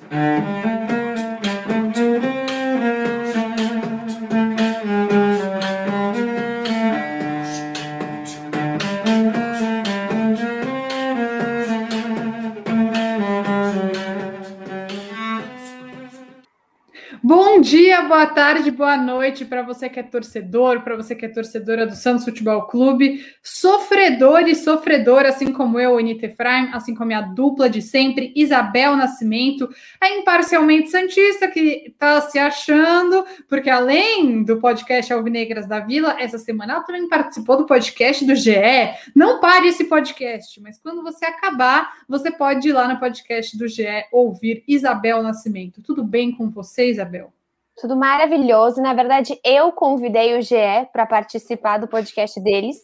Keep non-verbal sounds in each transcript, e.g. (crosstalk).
Bom dia, boa tarde, boa noite para você que é torcedor, para você que é torcedora do Santos Futebol Clube, sofredor e sofredora, assim como eu, Anita Efraim, assim como a dupla de sempre, Isabel Nascimento, a imparcialmente Santista, que está se achando, porque além do podcast Alvinegras da Vila, essa semana ela também participou do podcast do GE. Não pare esse podcast, mas quando você acabar, você pode ir lá no podcast do GE ouvir Isabel Nascimento. Tudo bem com você, Isabel? Tudo maravilhoso. Na verdade, eu convidei o GE para participar do podcast deles.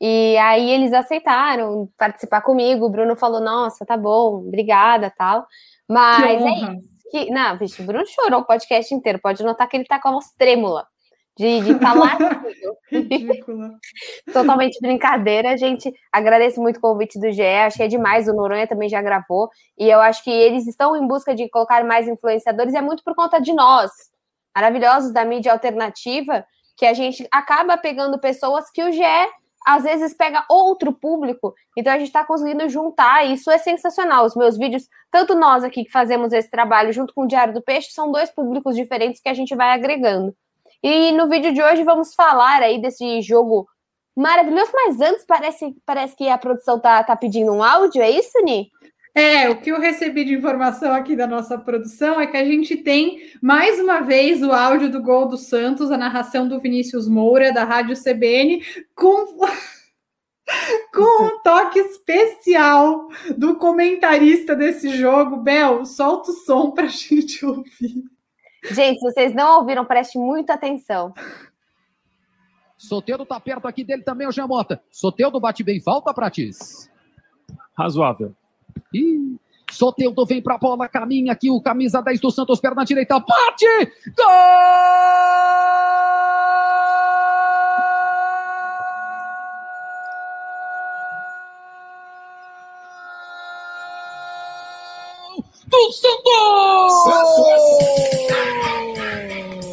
E aí eles aceitaram participar comigo. O Bruno falou: Nossa, tá bom, obrigada, tal. Mas é isso. Que, não, bicho, o Bruno chorou o podcast inteiro. Pode notar que ele tá com a voz trêmula de, de falar. (laughs) (laughs) Totalmente brincadeira, gente. Agradeço muito o convite do GE, achei demais. O Noronha também já gravou. E eu acho que eles estão em busca de colocar mais influenciadores, e é muito por conta de nós maravilhosos da mídia alternativa, que a gente acaba pegando pessoas que o GE às vezes pega outro público, então a gente está conseguindo juntar, e isso é sensacional. Os meus vídeos, tanto nós aqui que fazemos esse trabalho junto com o Diário do Peixe, são dois públicos diferentes que a gente vai agregando. E no vídeo de hoje vamos falar aí desse jogo maravilhoso, mas antes parece, parece que a produção tá, tá pedindo um áudio, é isso, Ni? É, o que eu recebi de informação aqui da nossa produção é que a gente tem mais uma vez o áudio do gol do Santos, a narração do Vinícius Moura, da Rádio CBN, com, (laughs) com um toque especial do comentarista desse jogo. Bel, solta o som para a gente ouvir. Gente, se vocês não ouviram, preste muita atenção. Soteudo tá perto aqui dele também, o Jamota. Soteudo bate bem, falta, Pratis. Razoável. Ih, Soteudo vem pra bola, caminha aqui o camisa 10 do Santos, perna direita, bate! Gol! do Santos!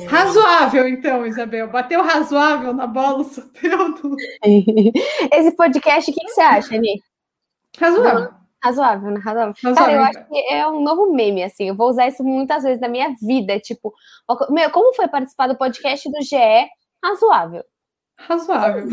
Razoável, então, Isabel. Bateu razoável na bola o Soteudo. (laughs) Esse podcast, o que, que você acha, Ani? Razoável. Razoável, né? Razoável. Razoável. Cara, eu acho que é um novo meme, assim. Eu vou usar isso muitas vezes na minha vida. Tipo, meu, como foi participar do podcast do GE? Razoável. Razoável.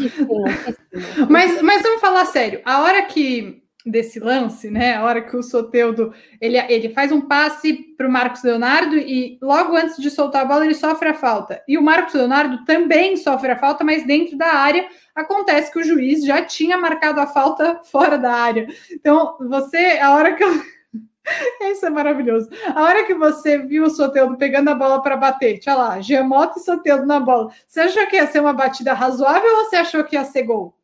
mas, mas vamos falar sério. A hora que desse lance, né? A hora que o Soteudo ele, ele faz um passe para o Marcos Leonardo e logo antes de soltar a bola ele sofre a falta. E o Marcos Leonardo também sofre a falta, mas dentro da área acontece que o juiz já tinha marcado a falta (laughs) fora da área. Então, você, a hora que eu... (laughs) Isso é maravilhoso. A hora que você viu o Soteudo pegando a bola para bater, tinha lá, Gemoto e Soteudo na bola. Você achou que ia ser uma batida razoável ou você achou que ia ser gol?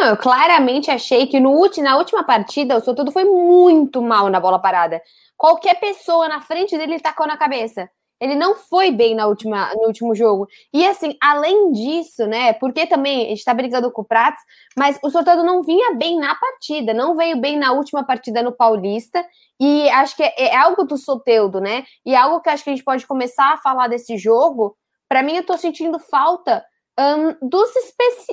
Não, eu claramente achei que no, na última partida o Sotudo foi muito mal na bola parada. Qualquer pessoa na frente dele tacou na cabeça. Ele não foi bem na última, no último jogo. E assim, além disso, né? Porque também a gente tá brigando com o Prats, mas o Sotudo não vinha bem na partida, não veio bem na última partida no Paulista. E acho que é, é algo do Soteudo, né? E algo que acho que a gente pode começar a falar desse jogo. Para mim, eu tô sentindo falta um, dos,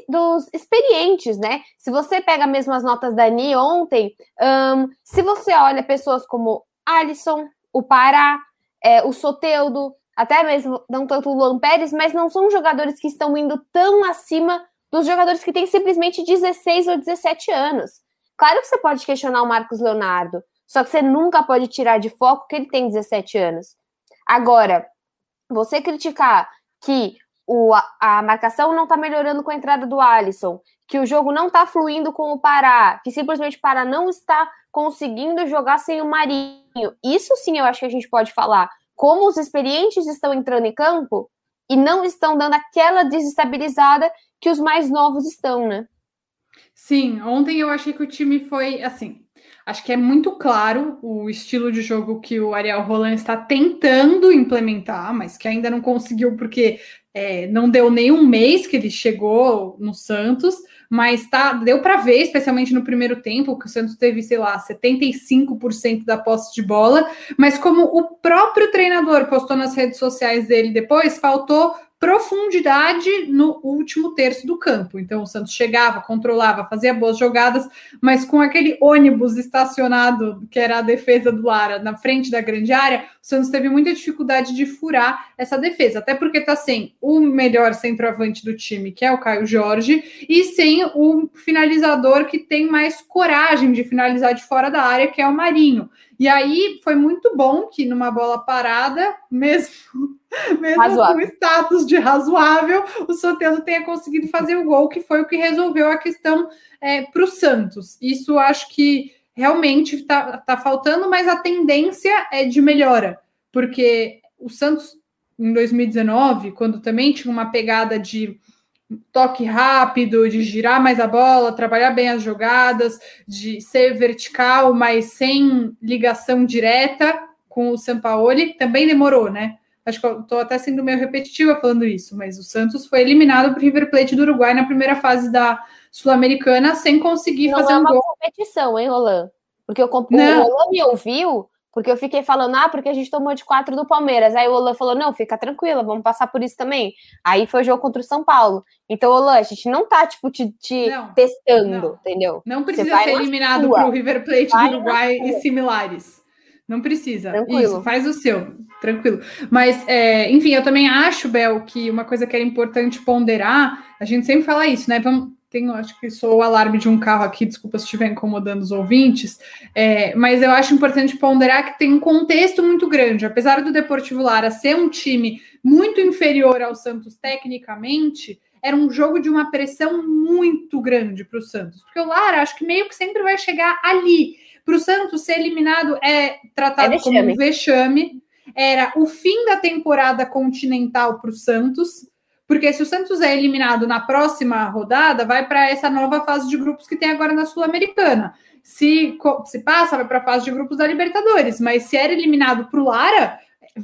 dos, experientes, né? Se você pega mesmo as notas da Ni ontem, um, se você olha pessoas como Alisson, o Pará, é, o Soteudo, até mesmo não tanto o Luan Pérez, mas não são jogadores que estão indo tão acima dos jogadores que têm simplesmente 16 ou 17 anos. Claro que você pode questionar o Marcos Leonardo, só que você nunca pode tirar de foco que ele tem 17 anos. Agora, você criticar que o, a marcação não está melhorando com a entrada do Alisson, que o jogo não está fluindo com o Pará, que simplesmente o Pará não está conseguindo jogar sem o Marinho. Isso sim eu acho que a gente pode falar. Como os experientes estão entrando em campo e não estão dando aquela desestabilizada que os mais novos estão, né? Sim, ontem eu achei que o time foi assim. Acho que é muito claro o estilo de jogo que o Ariel Roland está tentando implementar, mas que ainda não conseguiu, porque é, não deu nem um mês que ele chegou no Santos, mas tá, deu para ver, especialmente no primeiro tempo, que o Santos teve, sei lá, 75% da posse de bola, mas como o próprio treinador postou nas redes sociais dele depois, faltou profundidade no último terço do campo. Então, o Santos chegava, controlava, fazia boas jogadas, mas com aquele ônibus estacionado, que era a defesa do Lara, na frente da grande área, o Santos teve muita dificuldade de furar essa defesa, até porque está sem o melhor centroavante do time, que é o Caio Jorge, e sem o finalizador que tem mais coragem de finalizar de fora da área, que é o Marinho. E aí foi muito bom que numa bola parada, mesmo, (laughs) mesmo com status de razoável, o Soteldo tenha conseguido fazer o gol, que foi o que resolveu a questão é, para o Santos. Isso acho que realmente está tá faltando, mas a tendência é de melhora, porque o Santos em 2019, quando também tinha uma pegada de toque rápido, de girar mais a bola, trabalhar bem as jogadas, de ser vertical, mas sem ligação direta com o Sampaoli, também demorou, né? Acho que eu estou até sendo meio repetitiva falando isso, mas o Santos foi eliminado para o River Plate do Uruguai na primeira fase da Sul-Americana sem conseguir Não fazer é um uma gol. competição, hein, Roland? Porque eu, o Não. Roland me ouviu porque eu fiquei falando, ah, porque a gente tomou de quatro do Palmeiras. Aí o Olan falou, não, fica tranquila, vamos passar por isso também. Aí foi o jogo contra o São Paulo. Então, Olan, a gente não tá, tipo, te, te Não, testando, não. entendeu? Não precisa ser na eliminado sua. para o River Plate Vai do Uruguai e similares. Não precisa. Tranquilo. Isso, faz o seu, tranquilo. Mas, é, enfim, eu também acho, Bel, que uma coisa que era importante ponderar, a gente sempre fala isso, né? Vamos, tenho, acho que sou o alarme de um carro aqui, desculpa se estiver incomodando os ouvintes, é, mas eu acho importante ponderar que tem um contexto muito grande. Apesar do Deportivo Lara ser um time muito inferior ao Santos tecnicamente, era um jogo de uma pressão muito grande para o Santos. Porque o Lara, acho que meio que sempre vai chegar ali. Para o Santos ser eliminado é tratado É como um vexame. Era o fim da temporada continental para o Santos. Porque se o Santos é eliminado na próxima rodada, vai para essa nova fase de grupos que tem agora na Sul-Americana. Se, se passa, vai para a fase de grupos da Libertadores. Mas se era eliminado para o Lara,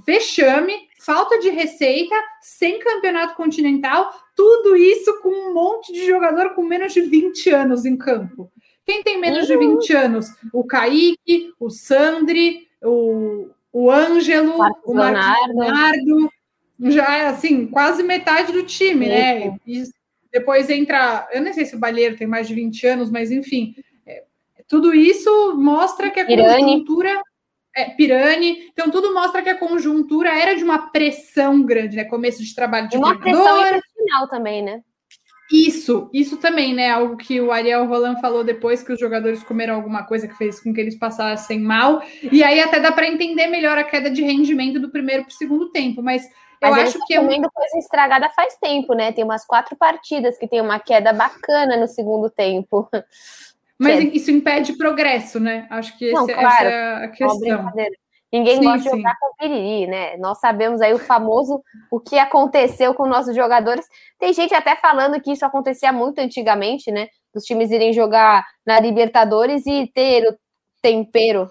vexame, falta de receita, sem campeonato continental, tudo isso com um monte de jogador com menos de 20 anos em campo. Quem tem menos de 20 anos? O Kaique, o Sandri, o, o Ângelo, Marcos o Marcos Leonardo. Leonardo. Já é assim, quase metade do time, né? E depois entra, eu não sei se o Balheiro tem mais de 20 anos, mas enfim, é, tudo isso mostra que a Pirani. conjuntura é, Pirani, então tudo mostra que a conjuntura era de uma pressão grande, né? Começo de trabalho de Uma pressão intestinal também, né? Isso, isso também, né? Algo que o Ariel Roland falou depois que os jogadores comeram alguma coisa que fez com que eles passassem mal. E aí até dá para entender melhor a queda de rendimento do primeiro para o segundo tempo. Mas Mas eles acho que é comendo coisa estragada faz tempo, né? Tem umas quatro partidas que tem uma queda bacana no segundo tempo. (laughs) mas isso impede progresso, né? Acho que esse- Não, claro. essa é a questão. Ninguém Sim, gosta de sim. jogar com piriri, né? Nós sabemos aí o famoso o que aconteceu com nossos jogadores. Tem gente até falando que isso acontecia muito antigamente, né? Dos times irem jogar na Libertadores e ter o tempero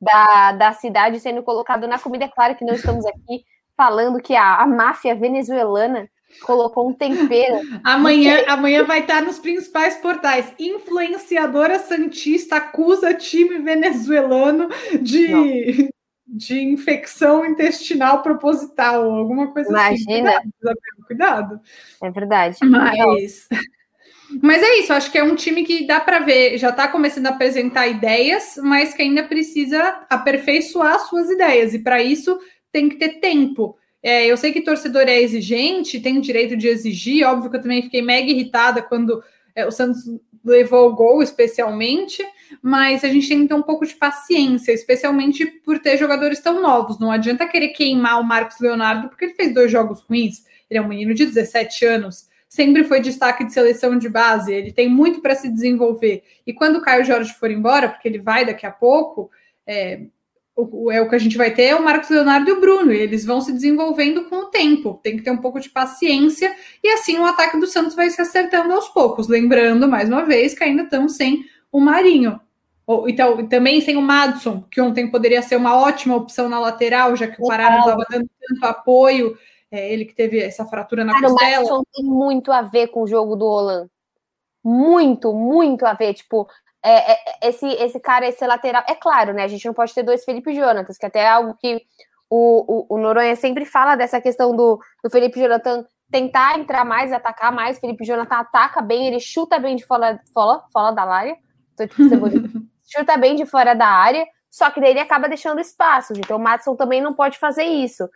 da, da cidade sendo colocado na comida. É claro que não estamos aqui falando que a, a máfia venezuelana colocou um tempero. (laughs) Amanhã, amanhã vai estar nos principais portais. Influenciadora Santista acusa time venezuelano de, (laughs) de infecção intestinal proposital, alguma coisa Imagina. assim. Cuidado, Isabel, cuidado. É verdade. Mas, (laughs) mas é isso, acho que é um time que dá para ver, já está começando a apresentar ideias, mas que ainda precisa aperfeiçoar suas ideias, e para isso tem que ter tempo. É, eu sei que torcedor é exigente, tem o direito de exigir, óbvio que eu também fiquei mega irritada quando é, o Santos levou o gol, especialmente, mas a gente tem que ter um pouco de paciência, especialmente por ter jogadores tão novos. Não adianta querer queimar o Marcos Leonardo, porque ele fez dois jogos ruins, ele é um menino de 17 anos, sempre foi destaque de seleção de base, ele tem muito para se desenvolver. E quando o Caio Jorge for embora, porque ele vai daqui a pouco, é, o, é o que a gente vai ter é o Marcos Leonardo e o Bruno, e eles vão se desenvolvendo com o tempo. Tem que ter um pouco de paciência, e assim o ataque do Santos vai se acertando aos poucos. Lembrando, mais uma vez, que ainda estamos sem o Marinho. Ou, então, também sem o Madison, que ontem poderia ser uma ótima opção na lateral, já que o Pará não estava dando tanto apoio. É, ele que teve essa fratura na Cara, costela. O Madison tem muito a ver com o jogo do Roland. Muito, muito a ver. Tipo, é, é, esse, esse cara, esse lateral. É claro, né? A gente não pode ter dois Felipe Jonatas, que até é algo que o, o, o Noronha sempre fala dessa questão do, do Felipe Jonathan tentar entrar mais, atacar mais. Felipe Jonathan ataca bem, ele chuta bem de fora, fora, fora da área. Tô, tipo, (laughs) chuta bem de fora da área, só que daí ele acaba deixando espaços. Então o Matson também não pode fazer isso.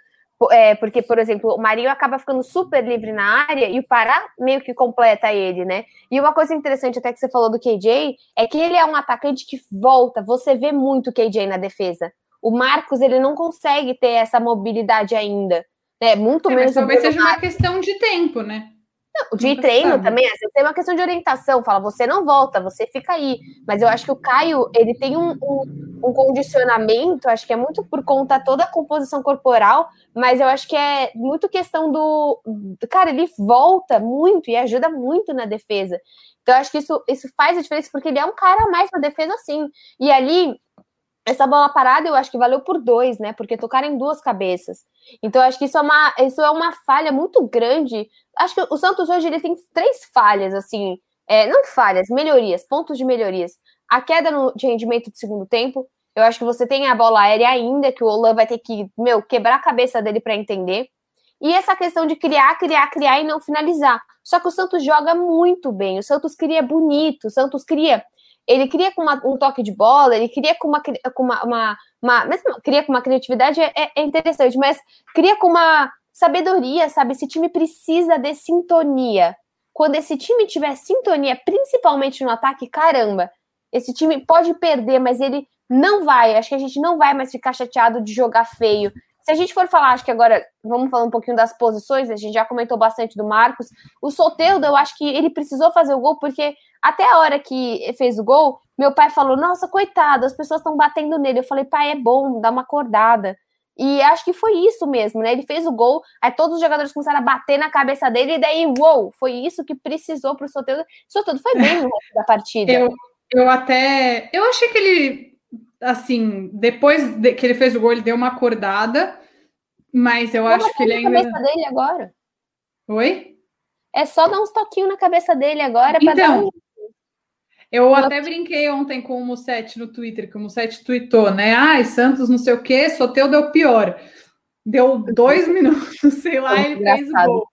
É, porque, por exemplo, o Marinho acaba ficando super livre na área e o Pará meio que completa ele, né? E uma coisa interessante até que você falou do KJ é que ele é um atacante que volta, você vê muito o KJ na defesa. O Marcos, ele não consegue ter essa mobilidade ainda. Né? Muito é, menos. Talvez seja uma questão de tempo, né? Não, de treino sabe. também, assim, tem uma questão de orientação, fala, você não volta, você fica aí. Mas eu acho que o Caio, ele tem um, um, um, condicionamento, acho que é muito por conta toda a composição corporal, mas eu acho que é muito questão do. Cara, ele volta muito e ajuda muito na defesa. Então, eu acho que isso, isso faz a diferença, porque ele é um cara a mais na defesa, sim. E ali, essa bola parada eu acho que valeu por dois, né? Porque tocaram em duas cabeças. Então acho que isso é uma, isso é uma falha muito grande. Acho que o Santos hoje ele tem três falhas, assim, é, não falhas, melhorias, pontos de melhorias. A queda no, de rendimento do segundo tempo. Eu acho que você tem a bola aérea ainda, que o Olan vai ter que, meu, quebrar a cabeça dele para entender. E essa questão de criar, criar, criar e não finalizar. Só que o Santos joga muito bem. O Santos cria bonito. O Santos cria ele cria com uma, um toque de bola, ele cria com uma, com uma, uma, uma mesmo cria com uma criatividade é, é, interessante, mas cria com uma sabedoria, sabe? Esse time precisa de sintonia. Quando esse time tiver sintonia, principalmente no ataque, caramba, esse time pode perder, mas ele não vai. Acho que a gente não vai mais ficar chateado de jogar feio. Se a gente for falar, acho que agora vamos falar um pouquinho das posições, a gente já comentou bastante do Marcos. O Soteldo, eu acho que ele precisou fazer o gol, porque até a hora que fez o gol, meu pai falou: Nossa, coitado, as pessoas estão batendo nele. Eu falei: Pai, é bom, dá uma acordada. E acho que foi isso mesmo, né? Ele fez o gol, aí todos os jogadores começaram a bater na cabeça dele, e daí, uou, foi isso que precisou para o Soteldo. Soteldo foi bem no resto da partida. Eu, eu até. Eu achei que ele assim, depois de, que ele fez o gol, ele deu uma acordada, mas eu acho que ele ainda. cabeça dele agora. Oi? É só dar uns toquinhos na cabeça dele agora para então, dar um... Eu até brinquei ontem com o Musset no Twitter, que o Musset tweetou, né? Ai, Santos não sei o quê, Soteu deu pior. Deu dois (laughs) minutos, sei lá, ele fez o gol.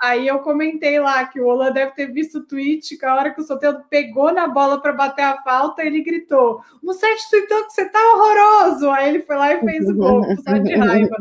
Aí eu comentei lá que o Olan deve ter visto o tweet, que a hora que o Soteldo pegou na bola para bater a falta, ele gritou: O Musset tweetou que você tá horroroso. Aí ele foi lá e fez o gol, só de raiva.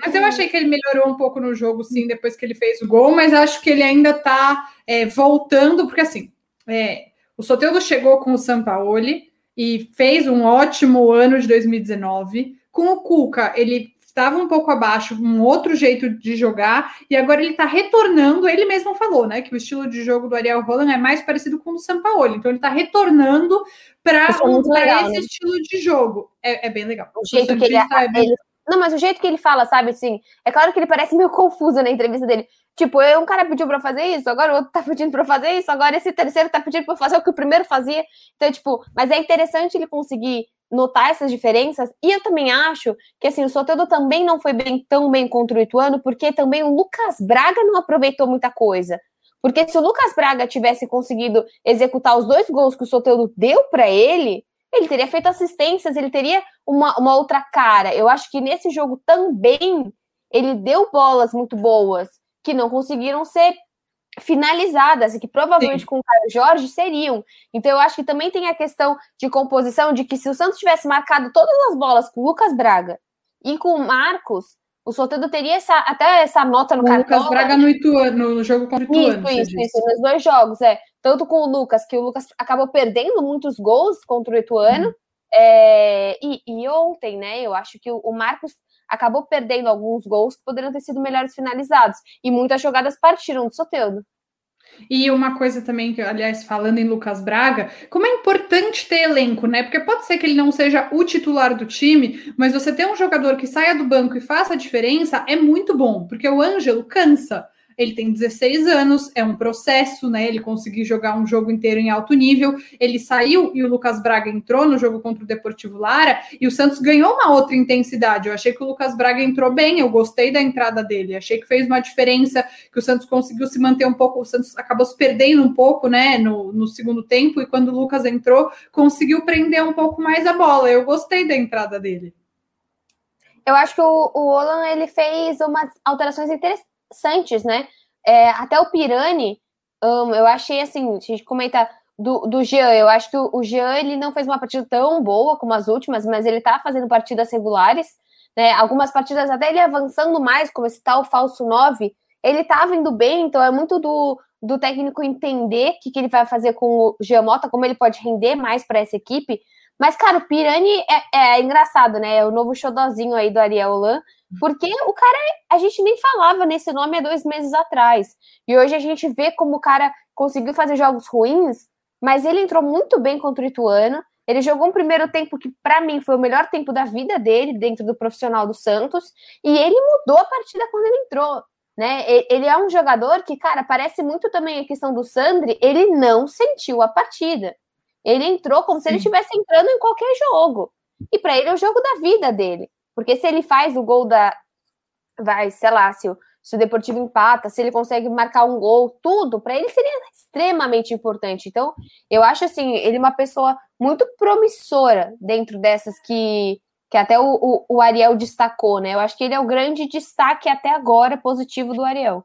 Mas eu achei que ele melhorou um pouco no jogo, sim, depois que ele fez o gol, mas acho que ele ainda tá é, voltando, porque assim, é, o Soteldo chegou com o Sampaoli e fez um ótimo ano de 2019. Com o Cuca, ele estava um pouco abaixo, um outro jeito de jogar, e agora ele está retornando, ele mesmo falou, né, que o estilo de jogo do Ariel Roland é mais parecido com o do Sampaoli, então ele está retornando para é esse né? estilo de jogo. É, é bem legal. O jeito que ele, é bem... ele, Não, mas o jeito que ele fala, sabe, assim, é claro que ele parece meio confuso na entrevista dele. Tipo, eu, um cara pediu para fazer isso, agora o outro tá pedindo para fazer isso, agora esse terceiro tá pedindo para fazer o que o primeiro fazia. Então, tipo, mas é interessante ele conseguir notar essas diferenças. E eu também acho que assim, o Soteldo também não foi bem tão bem contra o Ituano, porque também o Lucas Braga não aproveitou muita coisa. Porque se o Lucas Braga tivesse conseguido executar os dois gols que o Soteldo deu para ele, ele teria feito assistências, ele teria uma, uma outra cara. Eu acho que nesse jogo também ele deu bolas muito boas que não conseguiram ser finalizadas e que provavelmente Sim. com o Caio Jorge seriam. Então eu acho que também tem a questão de composição de que se o Santos tivesse marcado todas as bolas com o Lucas Braga e com o Marcos, o Soteldo teria essa, até essa nota no cartão. Lucas Braga no, Ituano, no jogo contra o Ituano. Isso, isso, isso, nos dois jogos, é. Tanto com o Lucas, que o Lucas acabou perdendo muitos gols contra o Ituano, uhum. é, e, e, ontem, né, eu acho que o, o Marcos acabou perdendo alguns gols que poderiam ter sido melhores finalizados. E muitas jogadas partiram do Soteudo. E uma coisa também que, aliás, falando em Lucas Braga, como é importante ter elenco, né? Porque pode ser que ele não seja o titular do time, mas você ter um jogador que saia do banco e faça a diferença é muito bom, porque o Ângelo cansa. Ele tem 16 anos, é um processo, né? Ele conseguir jogar um jogo inteiro em alto nível. Ele saiu e o Lucas Braga entrou no jogo contra o Deportivo Lara e o Santos ganhou uma outra intensidade. Eu achei que o Lucas Braga entrou bem, eu gostei da entrada dele, achei que fez uma diferença, que o Santos conseguiu se manter um pouco, o Santos acabou se perdendo um pouco, né, no, no segundo tempo, e quando o Lucas entrou, conseguiu prender um pouco mais a bola. Eu gostei da entrada dele. Eu acho que o, o Olan ele fez umas alterações interessantes, né? É, até o Pirani, um, eu achei assim, a gente comenta do, do Jean, eu acho que o, o Jean ele não fez uma partida tão boa como as últimas, mas ele tá fazendo partidas regulares, né? Algumas partidas até ele avançando mais, como esse tal falso 9, ele tá vindo bem, então é muito do, do técnico entender o que, que ele vai fazer com o Jean Mota, como ele pode render mais para essa equipe, mas, cara, o Pirani é, é, engraçado, né? É o novo xodozinho aí do Ariel porque o cara, a gente nem falava nesse nome há dois meses atrás. E hoje a gente vê como o cara conseguiu fazer jogos ruins, mas ele entrou muito bem contra o Ituano. Ele jogou um primeiro tempo que, para mim, foi o melhor tempo da vida dele dentro do profissional do Santos. E ele mudou a partida quando ele entrou. Né? Ele é um jogador que, cara, parece muito também a questão do Sandri, ele não sentiu a partida. Ele entrou como se ele estivesse entrando em qualquer jogo. E para ele é o jogo da vida dele. Porque se ele faz o gol da. Vai, sei lá, se o, se o Deportivo empata, se ele consegue marcar um gol, tudo, para ele seria extremamente importante. Então, eu acho assim, ele é uma pessoa muito promissora dentro dessas que, que até o, o, o Ariel destacou, né? Eu acho que ele é o grande destaque até agora positivo do Ariel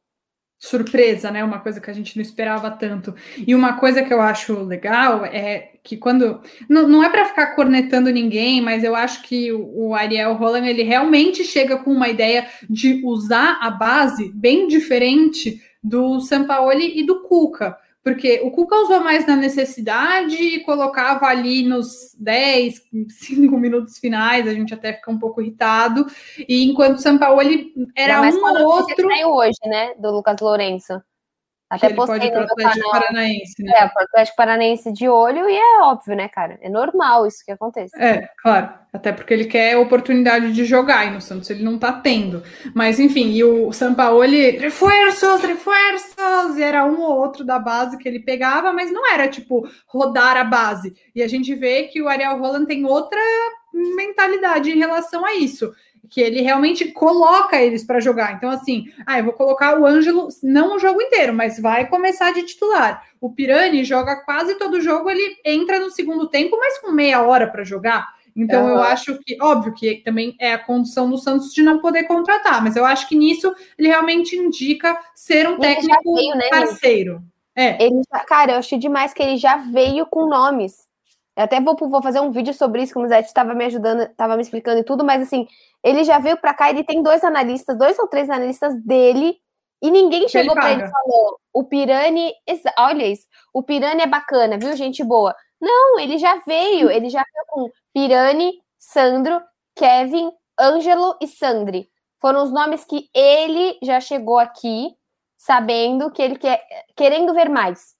surpresa, né? Uma coisa que a gente não esperava tanto. E uma coisa que eu acho legal é que quando não, não é para ficar cornetando ninguém, mas eu acho que o, Ariel Roland ele realmente chega com uma ideia de usar a base bem diferente do Sampaoli e do Cuca. Porque o Cuca usou mais na necessidade e colocava ali nos 10, 5 minutos finais, a gente até fica um pouco irritado. E enquanto o São Paulo ele era um ou outro. saiu hoje, né? Do Lucas Lourenço. Até que postei no Atlético Paranaense, né? É, o Atlético Paranaense de olho e é óbvio, né, cara? É normal isso que acontece. É, claro. Até porque ele quer oportunidade de jogar e no Santos ele não tá tendo. Mas enfim, e o Sampaoli, reforços, reforços, e era um ou outro da base que ele pegava, mas não era tipo rodar a base. E a gente vê que o Ariel Roland tem outra mentalidade em relação a isso que ele realmente coloca eles para jogar. Então, assim, ah, eu vou colocar o Ângelo, não o jogo inteiro, mas vai começar de titular. O Pirani joga quase todo jogo, ele entra no segundo tempo, mas com meia hora para jogar. Então, eu acho que, óbvio que também é a condição do Santos de não poder contratar, mas eu acho que nisso ele realmente indica ser um técnico veio, né, parceiro. É. Ele já, cara, eu achei demais que ele já veio com nomes. Eu até vou, vou fazer um vídeo sobre isso, como o Zé estava me ajudando, estava me explicando e tudo, mas assim, ele já veio para cá, ele tem dois analistas, dois ou três analistas dele, e ninguém chegou para ele e falou: o Pirani, olha isso, o Pirani é bacana, viu, gente boa. Não, ele já veio, ele já veio com Pirani, Sandro, Kevin, Ângelo e Sandri. Foram os nomes que ele já chegou aqui sabendo que ele quer, querendo ver mais.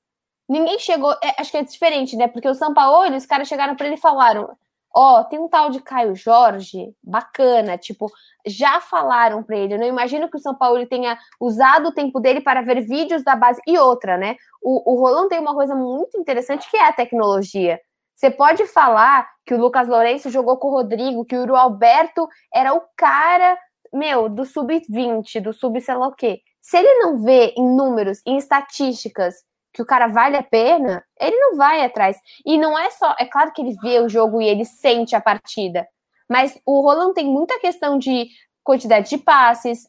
Ninguém chegou, é, acho que é diferente, né? Porque o São Paulo, os caras chegaram para ele e falaram: Ó, oh, tem um tal de Caio Jorge, bacana, tipo, já falaram para ele. Eu não imagino que o São Paulo tenha usado o tempo dele para ver vídeos da base. E outra, né? O, o Rolão tem uma coisa muito interessante que é a tecnologia. Você pode falar que o Lucas Lourenço jogou com o Rodrigo, que o Uru Alberto era o cara, meu, do sub-20, do sub sei lá o quê. Se ele não vê em números, em estatísticas, que o cara vale a pena, ele não vai atrás. E não é só, é claro que ele vê o jogo e ele sente a partida, mas o Roland tem muita questão de quantidade de passes,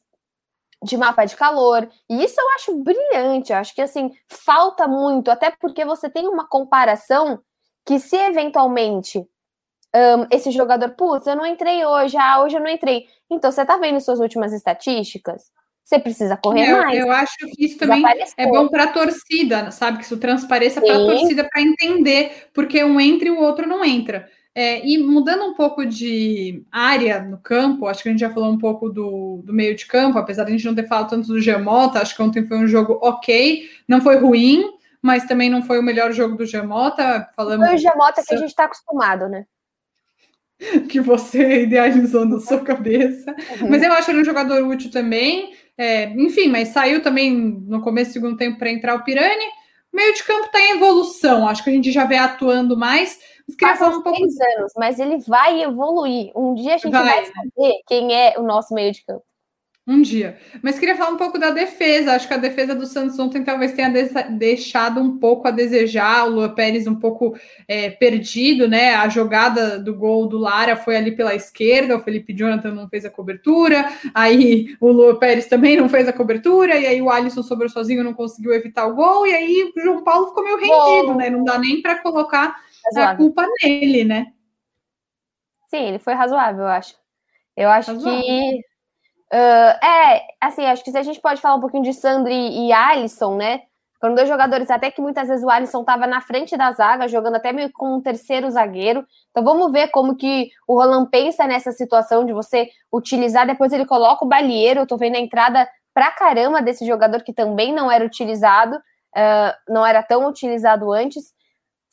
de mapa de calor, e isso eu acho brilhante, eu acho que assim, falta muito, até porque você tem uma comparação que se eventualmente um, esse jogador, putz, eu não entrei hoje, ah, hoje eu não entrei. Então, você tá vendo suas últimas estatísticas? Você precisa correr eu, mais. Eu acho que isso também é bom para a torcida, sabe? Que isso transpareça para a torcida para entender, porque um entra e o outro não entra. É, e mudando um pouco de área no campo, acho que a gente já falou um pouco do, do meio de campo, apesar de a gente não ter falado tanto do Gemota, acho que ontem foi um jogo ok, não foi ruim, mas também não foi o melhor jogo do Gemota. Falamos foi o Gemota que a gente está acostumado, né? (laughs) que você idealizou na sua cabeça. Uhum. Mas eu acho ele um jogador útil também. É, enfim, mas saiu também no começo do segundo tempo para entrar o Pirani. O meio de campo está em evolução, acho que a gente já vê atuando mais. Mas falar um pouco... anos, mas ele vai evoluir. Um dia a gente vai, vai saber quem é o nosso meio de campo. Um dia. Mas queria falar um pouco da defesa. Acho que a defesa do Santos ontem talvez tenha deixado um pouco a desejar. O Lua Pérez um pouco é, perdido, né? A jogada do gol do Lara foi ali pela esquerda. O Felipe Jonathan não fez a cobertura. Aí o Lua Pérez também não fez a cobertura. E aí o Alisson sobrou sozinho, não conseguiu evitar o gol. E aí o João Paulo ficou meio rendido, né? Não dá nem para colocar razoável. a culpa nele, né? Sim, ele foi razoável, eu acho. Eu acho razoável. que Uh, é, assim, acho que se a gente pode falar um pouquinho de Sandri e Alisson, né? Foram dois jogadores, até que muitas vezes o Alisson estava na frente da zaga, jogando até meio com um terceiro zagueiro. Então vamos ver como que o Roland pensa nessa situação de você utilizar, depois ele coloca o Balieiro, eu tô vendo a entrada pra caramba desse jogador que também não era utilizado, uh, não era tão utilizado antes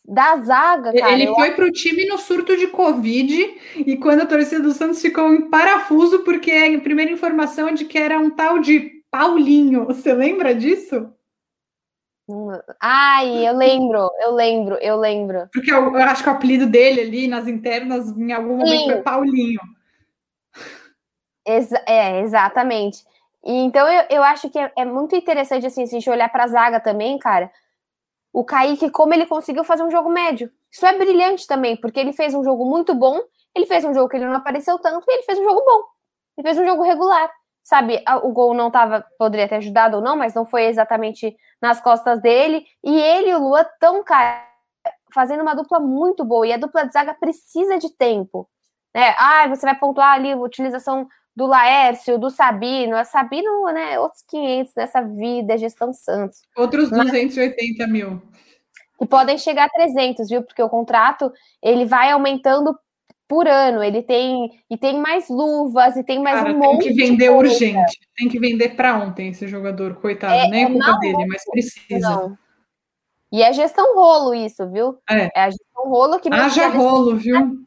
da zaga, cara. Ele foi para o time no surto de Covid e quando a torcida do Santos ficou em parafuso, porque a primeira informação é de que era um tal de Paulinho. Você lembra disso? Ai, eu lembro, eu lembro, eu lembro. Porque eu, eu acho que o apelido dele ali nas internas, em algum momento, Sim. foi Paulinho. É, exatamente. E, então eu, eu acho que é, é muito interessante assim, se a gente olhar para a zaga também, cara o Kaique, como ele conseguiu fazer um jogo médio. Isso é brilhante também, porque ele fez um jogo muito bom, ele fez um jogo que ele não apareceu tanto, e ele fez um jogo bom. Ele fez um jogo regular. Sabe, o gol não tava, poderia ter ajudado ou não, mas não foi exatamente nas costas dele. E ele e o Lua tão, cara, fazendo uma dupla muito boa. E a dupla de zaga precisa de tempo. Né? Ah, você vai pontuar ali utilização do Laércio, do Sabino. A Sabino, né, outros 500 nessa vida, gestão Santos. Outros 280 Mas, mil. Que podem chegar a 300, viu? Porque o contrato, ele vai aumentando por ano. Ele tem e tem mais luvas e tem mais Cara, um monte. Tem que vender urgente. Tem que vender para ontem esse jogador, coitado. É, Nem é culpa dele, mas precisa. Não. E é gestão rolo isso, viu? É, é a gestão rolo que... Haja rolo, viu?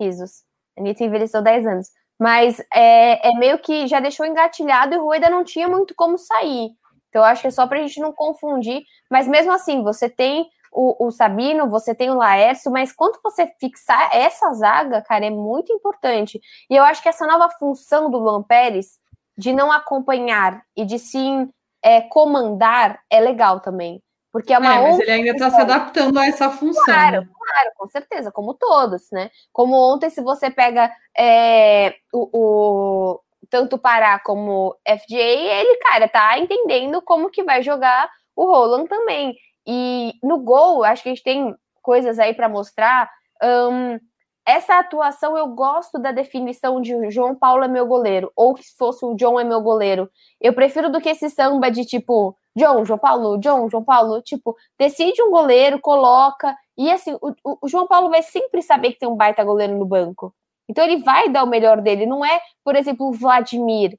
Risos. A Anitta envelheceu 10 anos. Mas é, é meio que já deixou engatilhado e o Rueda não tinha muito como sair. Então, acho que é só para a gente não confundir. Mas mesmo assim, você tem o, o, Sabino, você tem o Laércio, mas quando você fixar essa zaga, cara, é muito importante. E eu acho que essa nova função do Luan Pérez de não acompanhar e de sim é, comandar é legal também. Porque é uma é, mas ele ainda está se adaptando a essa função. Claro, claro, com certeza, como todos, né? Como ontem, se você pega é, o, o, tanto Pará como FJ, ele, cara, tá entendendo como que vai jogar o Roland também. E no gol, acho que a gente tem coisas aí para mostrar. Um, essa atuação eu gosto da definição de João Paulo é meu goleiro, ou que se fosse o John é meu goleiro. Eu prefiro do que esse samba de tipo John, João Paulo, John, João Paulo, tipo, decide um goleiro, coloca, e assim, o, o, João Paulo vai sempre saber que tem um baita goleiro no banco. Então ele vai dar o melhor dele, não é, por exemplo, o Vladimir,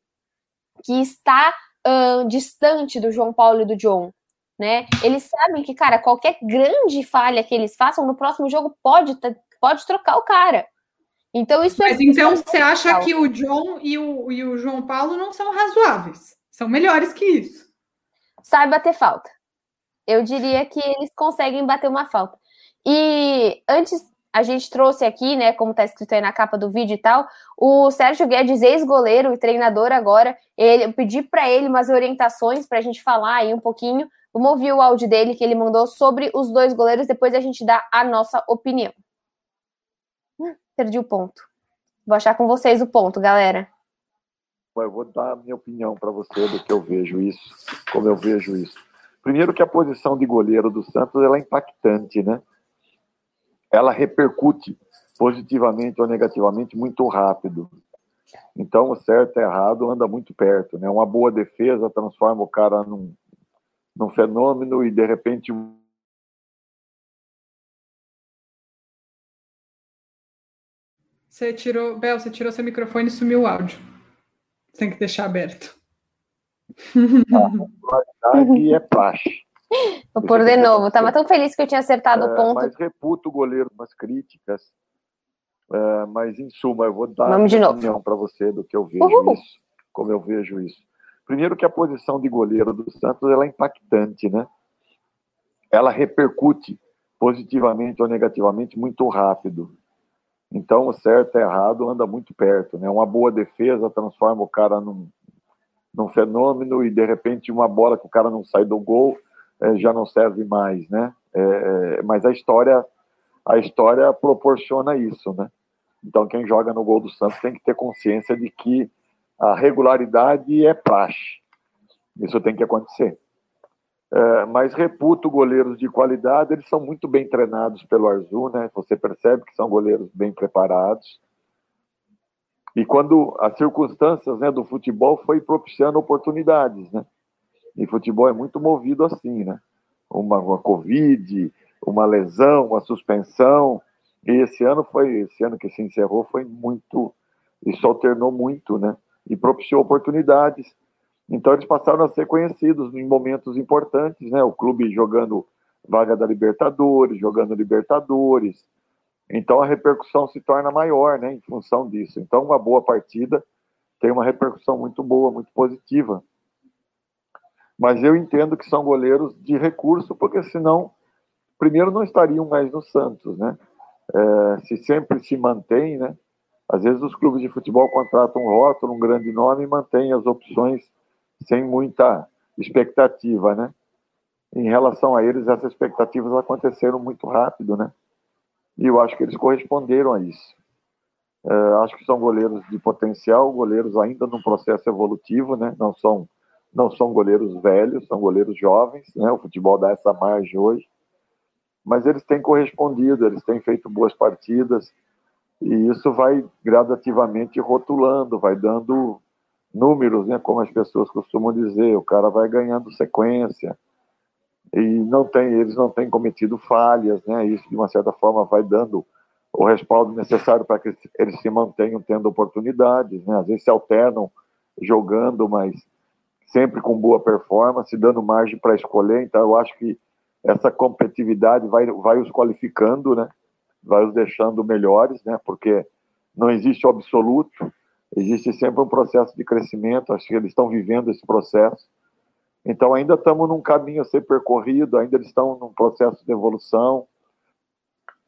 que está uh, distante do João Paulo e do John, né? Eles sabem que, cara, qualquer grande falha que eles façam no próximo jogo pode, pode trocar o cara. Então isso é Mas é então você acha que o John e o, e o João Paulo não são razoáveis? São melhores que isso sabe bater falta. Eu diria que eles conseguem bater uma falta. E antes a gente trouxe aqui, né, como está escrito aí na capa do vídeo e tal, o Sérgio Guedes, ex-goleiro e treinador agora, ele, eu pedi para ele umas orientações para a gente falar aí um pouquinho. Vamos ouvir o áudio dele que ele mandou sobre os dois goleiros, depois a gente dá a nossa opinião. Hum, perdi o ponto. Vou achar com vocês o ponto, galera eu vou dar a minha opinião para você do que eu vejo isso, como eu vejo isso. Primeiro que a posição de goleiro do Santos ela é impactante, né? Ela repercute positivamente ou negativamente muito rápido. Então, o certo e errado anda muito perto, né? Uma boa defesa transforma o cara num, num fenômeno e de repente Você tirou, Bel, você tirou seu microfone e sumiu o áudio. Tem que deixar aberto. A regularidade é praxe. Vou pôr de novo. Estava tão feliz que eu tinha acertado é, o ponto. Mas reputo o goleiro nas críticas. É, mas, em suma, eu vou dar Vamos uma opinião para você do que eu vejo Uhul. isso, como eu vejo isso. Primeiro que a posição de goleiro do Santos ela é impactante, né? Ela repercute positivamente ou negativamente muito rápido. Então, o certo e errado anda muito perto, né? Uma boa defesa transforma o cara num, num fenômeno e, de repente, uma bola que o cara não sai do gol é, já não serve mais, né? É, é mas a história, a história proporciona isso, né? Então, quem joga no gol do Santos tem que ter consciência de que a regularidade é praxe. Isso tem que acontecer. É, mas reputo goleiros de qualidade, eles são muito bem treinados pelo Arzu, né? Você percebe que são goleiros bem preparados. E quando as circunstâncias né, do futebol foi propiciando oportunidades, né? E futebol é muito movido assim, né? Uma, uma Covid, uma lesão, uma suspensão. E esse ano foi, esse ano que se encerrou foi muito, isso alternou muito, né? e propiciou oportunidades. Então eles passaram a ser conhecidos em momentos importantes, né? O clube jogando vaga da Libertadores, jogando Libertadores. Então a repercussão se torna maior, né, em função disso. Então uma boa partida tem uma repercussão muito boa, muito positiva. Mas eu entendo que são goleiros de recurso, porque senão, primeiro, não estariam mais no Santos, né? É, se sempre se mantém, né? Às vezes os clubes de futebol contratam um rótulo, um grande nome e mantêm as opções sem muita expectativa, né? Em relação a eles, essas expectativas aconteceram muito rápido, né? E eu acho que eles corresponderam a isso. É, acho que são goleiros de potencial, goleiros ainda num processo evolutivo, né? Não são não são goleiros velhos, são goleiros jovens, né? O futebol dá essa margem hoje, mas eles têm correspondido, eles têm feito boas partidas, e isso vai gradativamente rotulando, vai dando números, né, como as pessoas costumam dizer, o cara vai ganhando sequência e não tem, eles não têm cometido falhas, né? Isso de uma certa forma vai dando o respaldo necessário para que eles se mantenham tendo oportunidades, né? Às vezes se alternam jogando, mas sempre com boa performance, dando margem para escolher. Então eu acho que essa competitividade vai vai os qualificando, né? vai os deixando melhores, né? Porque não existe o absoluto, existe sempre um processo de crescimento. Acho que eles estão vivendo esse processo. Então ainda estamos num caminho a ser percorrido, ainda eles estão num processo de evolução.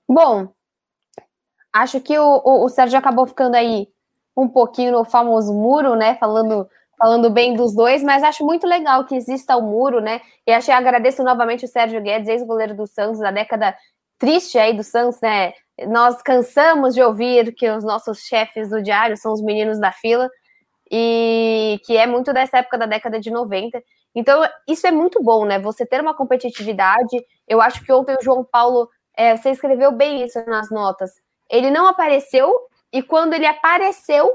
Bom, acho que o, o, o Sérgio acabou ficando aí um pouquinho no famoso muro, né? Falando falando bem dos dois, mas acho muito legal que exista o muro, né? E acho agradeço novamente o Sérgio Guedes, ex-goleiro do Santos da década triste aí do Santos, né? Nós cansamos de ouvir que os nossos chefes do diário são os meninos da fila, e que é muito dessa época da década de 90. Então, isso é muito bom, né? Você ter uma competitividade. Eu acho que ontem o João Paulo, é, você escreveu bem isso nas notas. Ele não apareceu, e quando ele apareceu,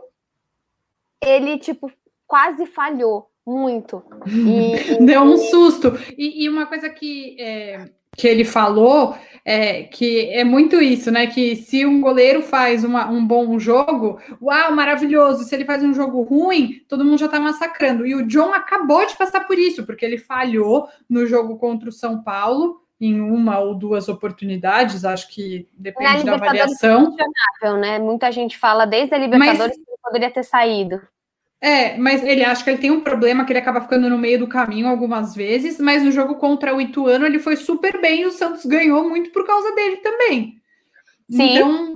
ele, tipo, quase falhou muito. E, (laughs) Deu um susto. E, e uma coisa que é, que ele falou, é, que é muito isso, né? Que se um goleiro faz uma, um bom jogo, uau, maravilhoso. Se ele faz um jogo ruim, todo mundo já tá massacrando. E o John acabou de passar por isso, porque ele falhou no jogo contra o São Paulo em uma ou duas oportunidades, acho que depende da avaliação. Né? Muita gente fala desde a Libertadores Mas... que ele poderia ter saído. É, mas ele acha que ele tem um problema que ele acaba ficando no meio do caminho algumas vezes, mas no jogo contra o Ituano ele foi super bem e o Santos ganhou muito por causa dele também. Sim. Então,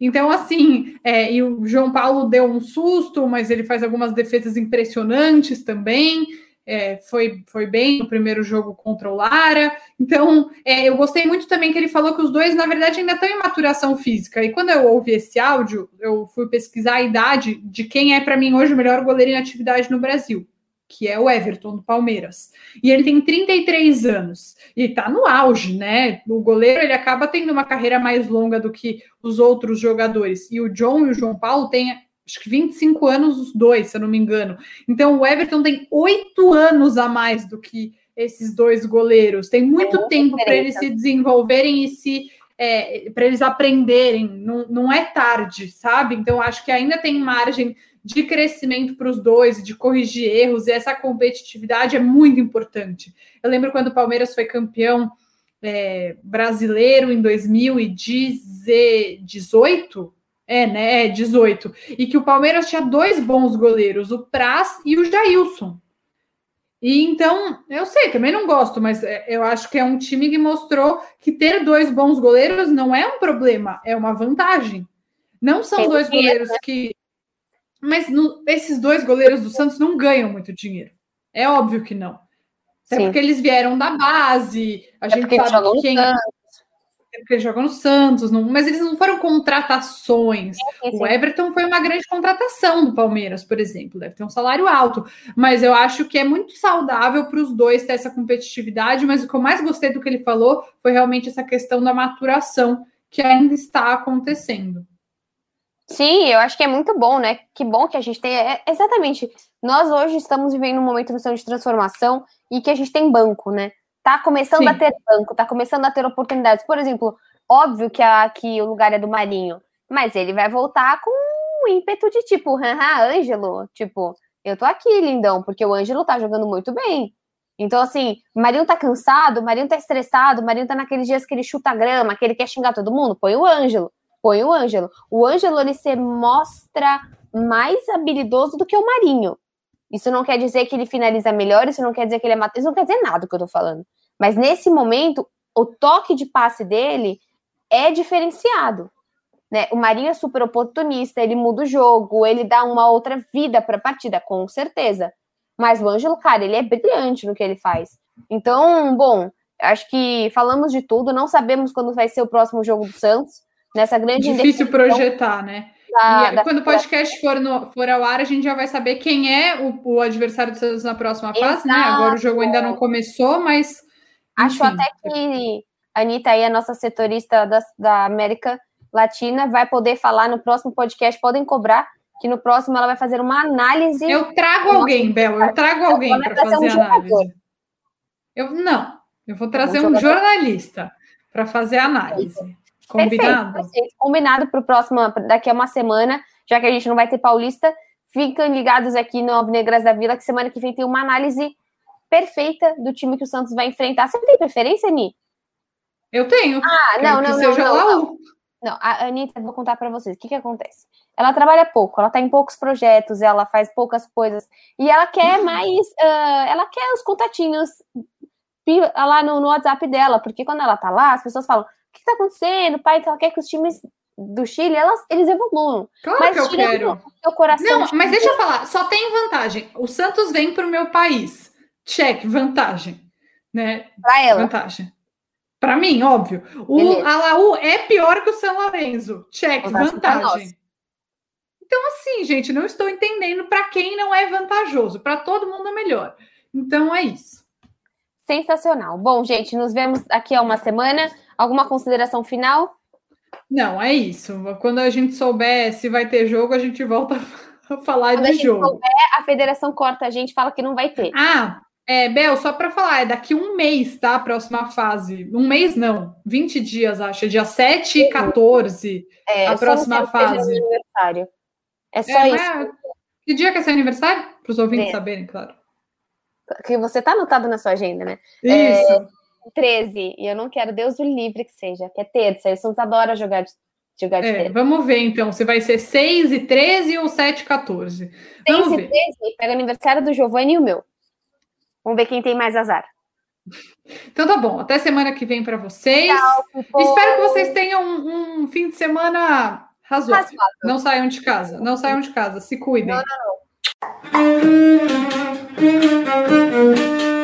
então assim, é, e o João Paulo deu um susto, mas ele faz algumas defesas impressionantes também é, foi, foi bem no primeiro jogo contra o Lara. Então, é, eu gostei muito também que ele falou que os dois, na verdade, ainda estão em maturação física. E quando eu ouvi esse áudio, eu fui pesquisar a idade de quem é, para mim, hoje o melhor goleiro em atividade no Brasil, que é o Everton, do Palmeiras. E ele tem 33 anos e está no auge, né? O goleiro ele acaba tendo uma carreira mais longa do que os outros jogadores. E o John e o João Paulo têm acho que 25 anos os dois, se eu não me engano. Então o Everton tem oito anos a mais do que esses dois goleiros. Tem muito é tempo para eles se desenvolverem e se é, para eles aprenderem. Não, não é tarde, sabe? Então acho que ainda tem margem de crescimento para os dois, de corrigir erros, e essa competitividade é muito importante. Eu lembro quando o Palmeiras foi campeão é, brasileiro em 2018, É, né? É 18. E que o Palmeiras tinha dois bons goleiros, o Praz e o Jailson. E então, eu sei, também não gosto, mas é, eu acho que é um time que mostrou que ter dois bons goleiros não é um problema, é uma vantagem. Não são Tem dois dinheiro, goleiros né? que. Mas no, esses dois goleiros do Santos não ganham muito dinheiro. É óbvio que não. Até Sim. porque eles vieram da base, a é gente sabe quem. Porque ele jogou no Santos, não, mas eles não foram contratações. É, o Everton foi uma grande contratação do Palmeiras, por exemplo, deve ter um salário alto, mas eu acho que é muito saudável para os dois ter essa competitividade. Mas o que eu mais gostei do que ele falou foi realmente essa questão da maturação que ainda está acontecendo. Sim, eu acho que é muito bom, né? Que bom que a gente tem. É, exatamente. Nós hoje estamos vivendo um momento de transformação e que a gente tem banco, né? Tá começando Sim. a ter banco, tá começando a ter oportunidades. Por exemplo, óbvio que aqui o lugar é do Marinho, mas ele vai voltar com um ímpeto de tipo, haha, Ângelo, tipo, eu tô aqui, lindão, porque o Ângelo tá jogando muito bem. Então, assim, o Marinho tá cansado, o Marinho tá estressado, o Marinho tá naqueles dias que ele chuta grama, que ele quer xingar todo mundo, põe o Ângelo, põe o Ângelo. O Ângelo, ele se mostra mais habilidoso do que o Marinho. Isso não quer dizer que ele finaliza melhor, isso não quer dizer que ele é isso não quer dizer nada do que eu tô falando. Mas nesse momento, o toque de passe dele é diferenciado. Né? O Marinho é super oportunista, ele muda o jogo, ele dá uma outra vida para a partida, com certeza. Mas o Ângelo, cara, ele é brilhante no que ele faz. Então, bom, acho que falamos de tudo, não sabemos quando vai ser o próximo jogo do Santos. Nessa grande Difícil projetar, né? Da, e da, quando o podcast for, no, for ao ar, a gente já vai saber quem é o, o adversário do Santos na próxima fase, né? Agora o jogo ainda não começou, mas Acho até que a Anitta aí, a nossa setorista da, da América Latina, vai poder falar no próximo podcast. Podem cobrar que no próximo ela vai fazer uma análise. Eu trago alguém, Bela, eu trago alguém para fazer um análise. Eu não, eu vou trazer um, um jornalista para fazer análise. Combinado? Perfeito, Combinado para o próximo, daqui a uma semana, já que a gente não vai ter paulista. Fiquem ligados aqui no Alvinegras da Vila, que semana que vem tem uma análise perfeita do time que o Santos vai enfrentar. Você tem preferência, Ni? Eu tenho. Ah, não, não, não, não, não. A Anitta, vou contar para vocês. O que que acontece? Ela trabalha pouco, ela tá em poucos projetos, ela faz poucas coisas. E ela quer uhum. mais. Uh, ela quer os contatinhos lá no, no, WhatsApp dela, porque quando ela tá lá, as pessoas falam: o que, que tá acontecendo, pai? Ela quer que os times do Chile, elas, eles evoluam. Claro mas que eu quero. Seu coração não, mas deixa eu falar, só tem vantagem. O Santos vem pro meu país. Check, vantagem. Né? Para ela. Vantagem. Para mim, óbvio. O Beleza. Alaú é pior que o São Lourenço. Check, vantagem. Então, assim, gente, não estou entendendo para quem não é vantajoso. Para todo mundo é melhor. Então, é isso. Sensacional. Bom, gente, nos vemos aqui a uma semana. Alguma consideração final? Não, é isso. Quando a gente souber se vai ter jogo, a gente volta (laughs) a falar Quando de a jogo. Souber, a federação corta a gente, fala que não vai ter. Ah, é, Bel, só para falar, é daqui um mês, tá? A próxima fase. Um mês não, 20 dias, acho. É dia 7 e 14 é, a próxima fase. Aniversário. É só é, isso. É... Que dia que é seu aniversário? Para os ouvintes é. saberem, claro. Que você tá anotado na sua agenda, né? Isso. É, 13. E eu não quero, Deus o livre que seja, que é terça. Eles adora jogar de, jogar de é. Vamos ver, então, se vai ser 6 e 13 ou 7 e 14. 6 e 13, pega aniversário do Giovanni e o meu. Vamos ver quem tem mais azar. Então tá bom, até semana que vem para vocês. Tchau, Espero que vocês tenham um, um fim de semana razoável. razoável. Não saiam de casa, não saiam de casa, se cuidem. Não, não, não.